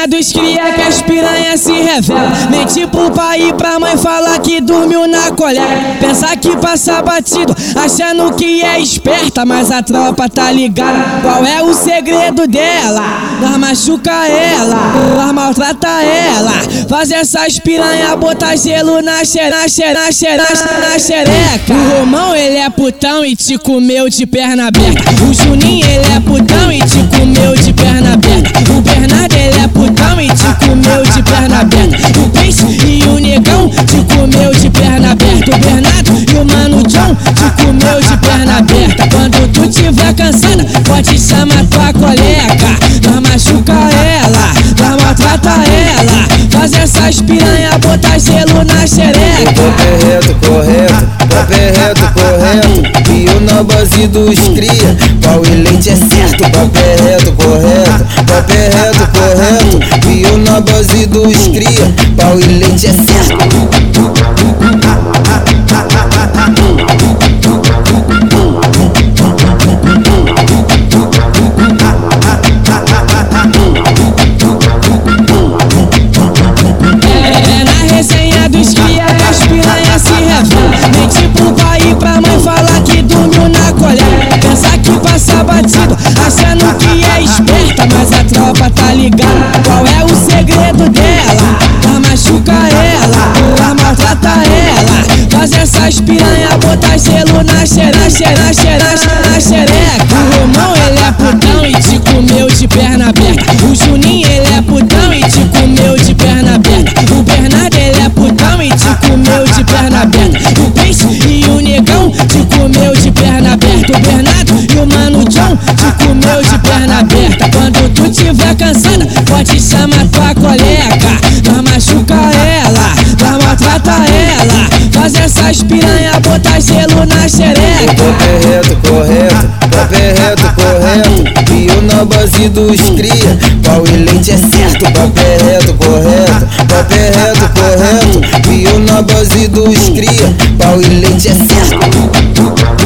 resenha dos cria que as piranha se revela. Mente pro pai e pra mãe falar que dormiu na colega. Pensa que passa batido, achando que é esperta, mas a tropa tá ligada. Qual é o segredo dela? Nós machuca ela, nós maltrata ela. Faz essas piranha botar gelo na xereca, na xereca, na xereca. O Romão ele é putão e te comeu de perna aberta. O Juninho ele é putão e te comeu de perna aberta. O Bernardo ele é putão ela. Faz essas piranha botar gelo na xereca. Correto, correto, papel reto, correto. E eu na base dos cria, pau e leite é certo. Papel reto, correto, papel reto, correto. E eu na base dos cria, pau e leite é certo. Mas a tropa tá ligada. Qual é o segredo dela? Nós machuca ela, nós maltrata ela. Faz essas piranha botar gelo na xereca, xereca, xereca, na xereca. O Romão ele é putão e te comeu de perna aberta. O Juninho ele é putão e te comeu de perna aberta. O Bernardo ele é putão e te comeu de perna aberta. O Peixe e o Negão te comeu de perna aberta. Cansada, pode chamar tua colega. Nós machuca ela, nós maltrata ela. Faz essas piranha botar gelo na xereca. Correto, correto, papel reto, correto. E eu na base dos cria, pau e leite é certo. Papel reto, correto, papel reto, correto. E eu na base dos cria, pau e leite é certo.